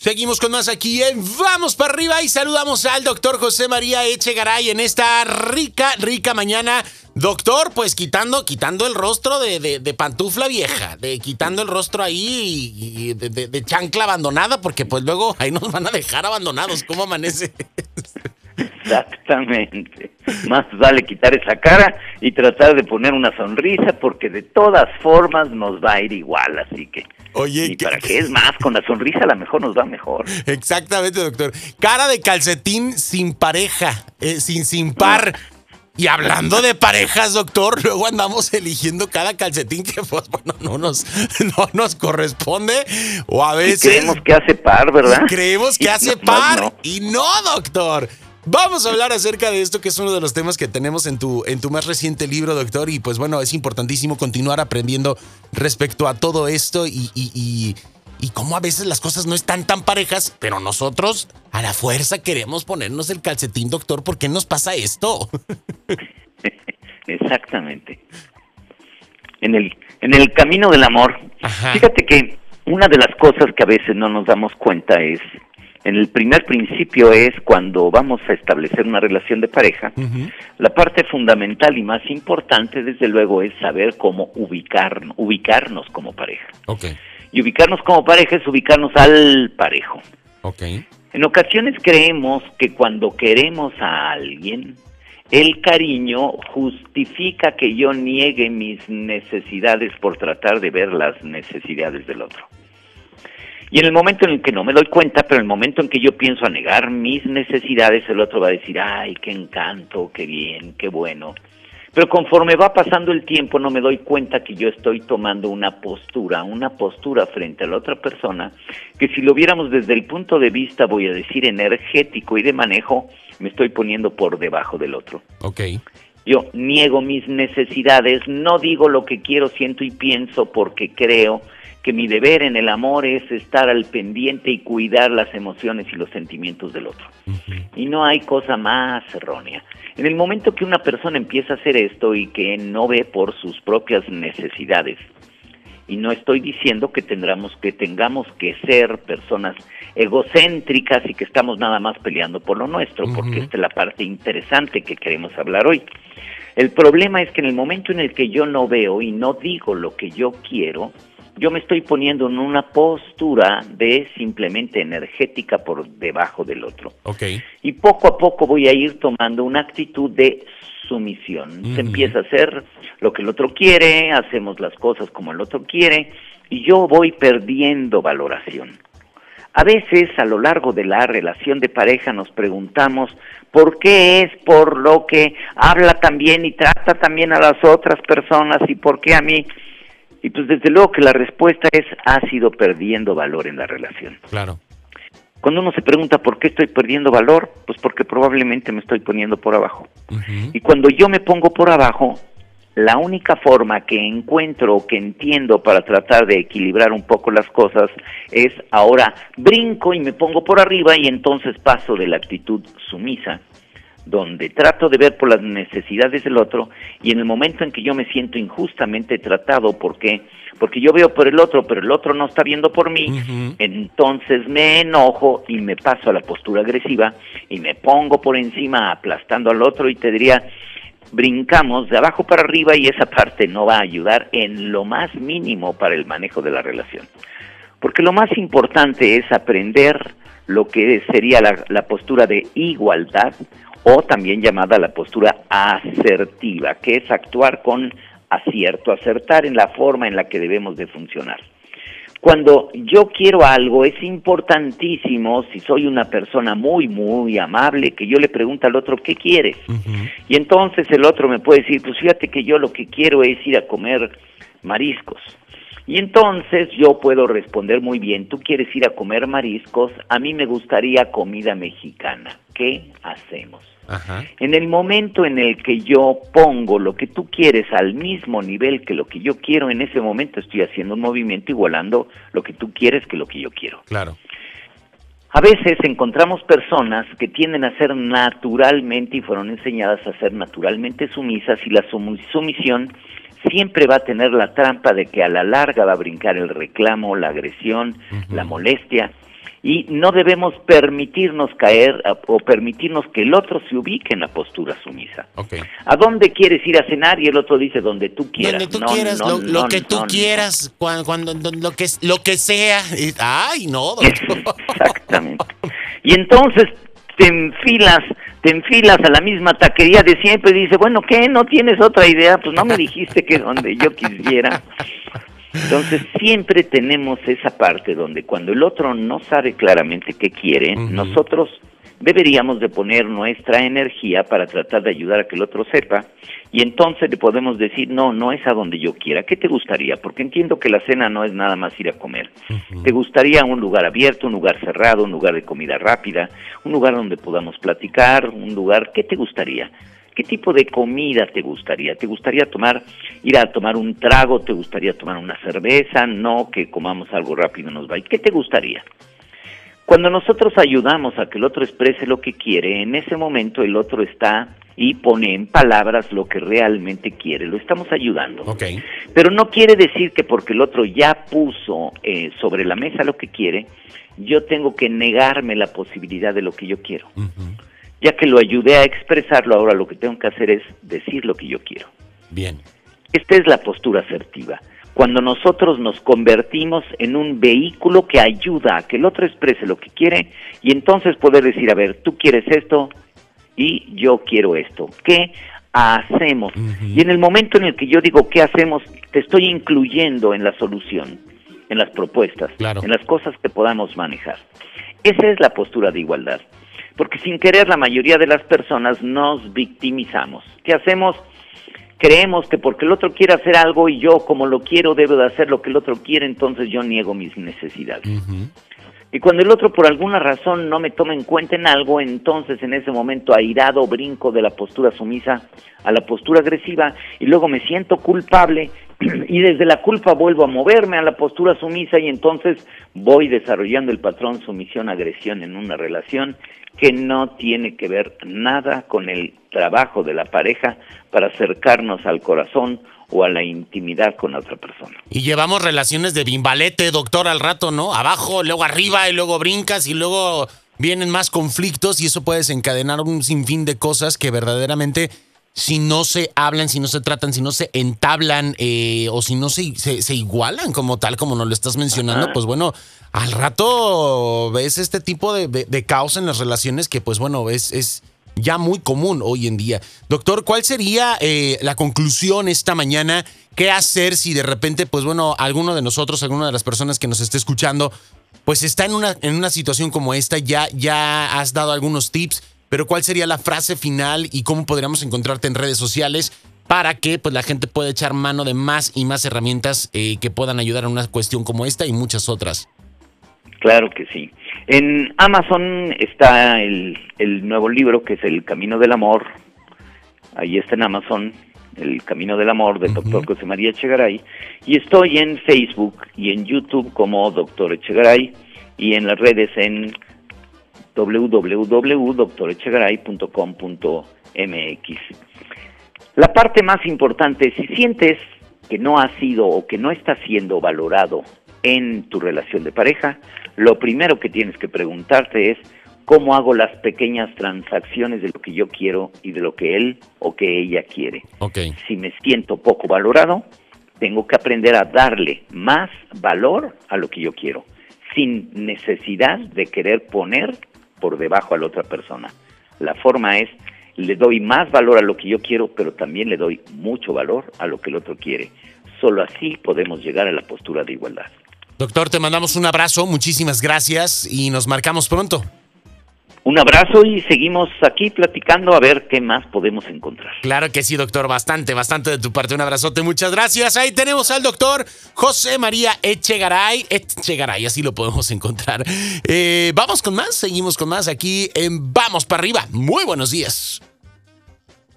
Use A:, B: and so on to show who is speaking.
A: Seguimos con más aquí en Vamos para arriba y saludamos al doctor José María Echegaray en esta rica, rica mañana. Doctor, pues quitando, quitando el rostro de, pantufla vieja, de quitando el rostro ahí y, de, de, chancla abandonada, porque pues luego ahí nos van a dejar abandonados. ¿Cómo amanece?
B: Exactamente. Más vale quitar esa cara y tratar de poner una sonrisa porque de todas formas nos va a ir igual, así que... Oye, y para que es más, con la sonrisa a lo mejor nos va mejor.
A: Exactamente, doctor. Cara de calcetín sin pareja, eh, sin sin par. Y hablando de parejas, doctor, luego andamos eligiendo cada calcetín que pues, bueno, no nos, no nos corresponde. O a veces.
B: creemos que hace par, ¿verdad?
A: Creemos que hace par. Y no, doctor. Vamos a hablar acerca de esto, que es uno de los temas que tenemos en tu, en tu más reciente libro, doctor. Y pues bueno, es importantísimo continuar aprendiendo respecto a todo esto y, y, y, cómo a veces las cosas no están tan parejas, pero nosotros a la fuerza queremos ponernos el calcetín, doctor. ¿Por qué nos pasa esto?
B: Exactamente. En el, en el camino del amor, fíjate que una de las cosas que a veces no nos damos cuenta es en el primer principio es cuando vamos a establecer una relación de pareja, la parte fundamental y más importante, desde luego, es saber cómo ubicar, ubicarnos como pareja. Y ubicarnos como pareja es ubicarnos al parejo. En ocasiones creemos que cuando queremos a alguien, el cariño justifica que yo niegue mis necesidades por tratar de ver las necesidades del otro. Y en el momento en el que no me doy cuenta, pero en el momento en que yo pienso a negar mis necesidades, el otro va a decir, ay, qué encanto, qué bien, qué bueno. Pero conforme va pasando el tiempo no me doy cuenta que yo estoy tomando una postura, una postura frente a la otra persona, que si lo viéramos desde el punto de vista, voy a decir, energético y de manejo, me estoy poniendo por debajo del otro.
A: Ok.
B: Yo niego mis necesidades, no digo lo que quiero, siento y pienso porque creo que mi deber en el amor es estar al pendiente y cuidar las emociones y los sentimientos del otro. Y no hay cosa más errónea. En el momento que una persona empieza a hacer esto y que no ve por sus propias necesidades, y no estoy diciendo que tendremos que tengamos que ser personas egocéntricas y que estamos nada más peleando por lo nuestro, porque esta es la parte interesante que queremos hablar hoy. El problema es que en el momento en el que yo no veo y no digo lo que yo quiero, yo me estoy poniendo en una postura de simplemente energética por debajo del otro.
A: Okay.
B: Y poco a poco voy a ir tomando una actitud de sumisión. Se empieza a hacer lo que el otro quiere, hacemos las cosas como el otro quiere, y yo voy perdiendo valoración. A veces a lo largo de la relación de pareja nos preguntamos por qué es por lo que habla también y trata también a las otras personas y por qué a mí y pues desde luego que la respuesta es ha sido perdiendo valor en la relación.
A: Claro.
B: Cuando uno se pregunta por qué estoy perdiendo valor, pues porque probablemente me estoy poniendo por abajo. Y cuando yo me pongo por abajo, la única forma que encuentro o que entiendo para tratar de equilibrar un poco las cosas es ahora brinco y me pongo por arriba y entonces paso de la actitud sumisa donde trato de ver por las necesidades del otro y en el momento en que yo me siento injustamente tratado, ¿por qué? Porque yo veo por el otro, pero el otro no está viendo por mí, entonces me enojo y me paso a la postura agresiva y me pongo por encima aplastando al otro y te diría, brincamos de abajo para arriba y esa parte no va a ayudar en lo más mínimo para el manejo de la relación. Porque lo más importante es aprender lo que sería la, la postura de igualdad o también llamada la postura asertiva, que es actuar con acierto, acertar en la forma en la que debemos de funcionar. Cuando yo quiero algo, es importantísimo, si soy una persona muy, muy amable, que yo le pregunte al otro, ¿qué quieres? Y entonces el otro me puede decir, pues fíjate que yo lo que quiero es ir a comer mariscos. Y entonces yo puedo responder muy bien, tú quieres ir a comer mariscos, a mí me gustaría comida mexicana. ¿Qué hacemos? En el momento en el que yo pongo lo que tú quieres al mismo nivel que lo que yo quiero, en ese momento estoy haciendo un movimiento igualando lo que tú quieres que lo que yo quiero.
A: Claro.
B: A veces encontramos personas que tienden a ser naturalmente y fueron enseñadas a ser naturalmente sumisas y la sumisión siempre va a tener la trampa de que a la larga va a brincar el reclamo, la agresión, la molestia, y no debemos permitirnos caer o permitirnos que el otro se ubique en la postura sumisa. ¿A dónde quieres ir a cenar? Y el otro dice donde tú quieras.
A: Donde tú quieras, lo, que tú quieras, cuando, lo que lo que sea. Ay, no.
B: Exactamente. Y entonces te enfilas, te enfilas a la misma taquería de siempre y dice, bueno, ¿qué? ¿No tienes otra idea? Pues no me dijiste que donde yo quisiera. Entonces siempre tenemos esa parte donde cuando el otro no sabe claramente qué quiere, nosotros deberíamos de poner nuestra energía para tratar de ayudar a que el otro sepa y entonces le podemos decir, no, no es a donde yo quiera, ¿qué te gustaría? Porque entiendo que la cena no es nada más ir a comer. ¿Te gustaría un lugar abierto, un lugar cerrado, un lugar de comida rápida, un lugar donde podamos platicar, un lugar, ¿qué te gustaría? ¿Qué tipo de comida te gustaría? ¿Te gustaría tomar, ir a tomar un trago? ¿Te gustaría tomar una cerveza? No, que comamos algo rápido nos va. ¿Y qué te gustaría? Cuando nosotros ayudamos a que el otro exprese lo que quiere, en ese momento el otro está y pone en palabras lo que realmente quiere. Lo estamos ayudando.
A: Okay.
B: Pero no quiere decir que porque el otro ya puso eh, sobre la mesa lo que quiere, yo tengo que negarme la posibilidad de lo que yo quiero ya que lo ayudé a expresarlo, ahora lo que tengo que hacer es decir lo que yo quiero.
A: Bien.
B: Esta es la postura asertiva. Cuando nosotros nos convertimos en un vehículo que ayuda a que el otro exprese lo que quiere y entonces poder decir, a ver, tú quieres esto y yo quiero esto. ¿Qué hacemos? Y en el momento en el que yo digo qué hacemos, te estoy incluyendo en la solución, en las propuestas, en las cosas que podamos manejar. Esa es la postura de igualdad porque sin querer la mayoría de las personas nos victimizamos. ¿Qué hacemos? Creemos que porque el otro quiere hacer algo y yo como lo quiero debo de hacer lo que el otro quiere, entonces yo niego mis necesidades. Y cuando el otro por alguna razón no me toma en cuenta en algo, entonces en ese momento airado brinco de la postura sumisa a la postura agresiva y luego me siento culpable y desde la culpa vuelvo a moverme a la postura sumisa y entonces voy desarrollando el patrón sumisión-agresión en una relación que no tiene que ver nada con el trabajo de la pareja para acercarnos al corazón o a la intimidad con otra persona.
A: Y llevamos relaciones de bimbalete, doctor, al rato, ¿no? Abajo, luego arriba y luego brincas y luego vienen más conflictos y eso puede desencadenar un sinfín de cosas que verdaderamente si no se hablan, si no se tratan, si no se entablan eh, o si no se, se, igualan como tal, como nos lo estás mencionando, pues bueno, al rato ves este tipo de, caos en las relaciones que pues bueno, es, es ya muy común hoy en día. Doctor, ¿cuál sería eh, la conclusión esta mañana? ¿Qué hacer si de repente, pues bueno, alguno de nosotros, alguna de las personas que nos esté escuchando, pues está en una, en una situación como esta, ya, ya has dado algunos tips, pero ¿cuál sería la frase final y cómo podríamos encontrarte en redes sociales para que pues, la gente pueda echar mano de más y más herramientas eh, que puedan ayudar en una cuestión como esta y muchas otras?
B: Claro que sí. En Amazon está el, el nuevo libro que es El Camino del Amor. Ahí está en Amazon, El Camino del Amor del doctor José María Echegaray. Y estoy en Facebook y en YouTube como doctor Echegaray y en las redes en www.doctorechegaray.com.mx. La parte más importante, si sientes que no ha sido o que no está siendo valorado en tu relación de pareja, lo primero que tienes que preguntarte es cómo hago las pequeñas transacciones de lo que yo quiero y de lo que él o que ella quiere. Si me siento poco valorado, tengo que aprender a darle más valor a lo que yo quiero, sin necesidad de querer poner por debajo a la otra persona. La forma es, le doy más valor a lo que yo quiero, pero también le doy mucho valor a lo que el otro quiere. Solo así podemos llegar a la postura de igualdad.
A: Doctor, te mandamos un abrazo, muchísimas gracias y nos marcamos pronto.
B: Un abrazo y seguimos aquí platicando a ver qué más podemos encontrar.
A: Claro que sí, doctor, bastante, bastante de tu parte. Un abrazote, muchas gracias. Ahí tenemos al doctor José María Echegaray. Echegaray, así lo podemos encontrar. Eh, vamos con más, seguimos con más aquí en Vamos para arriba. Muy buenos días.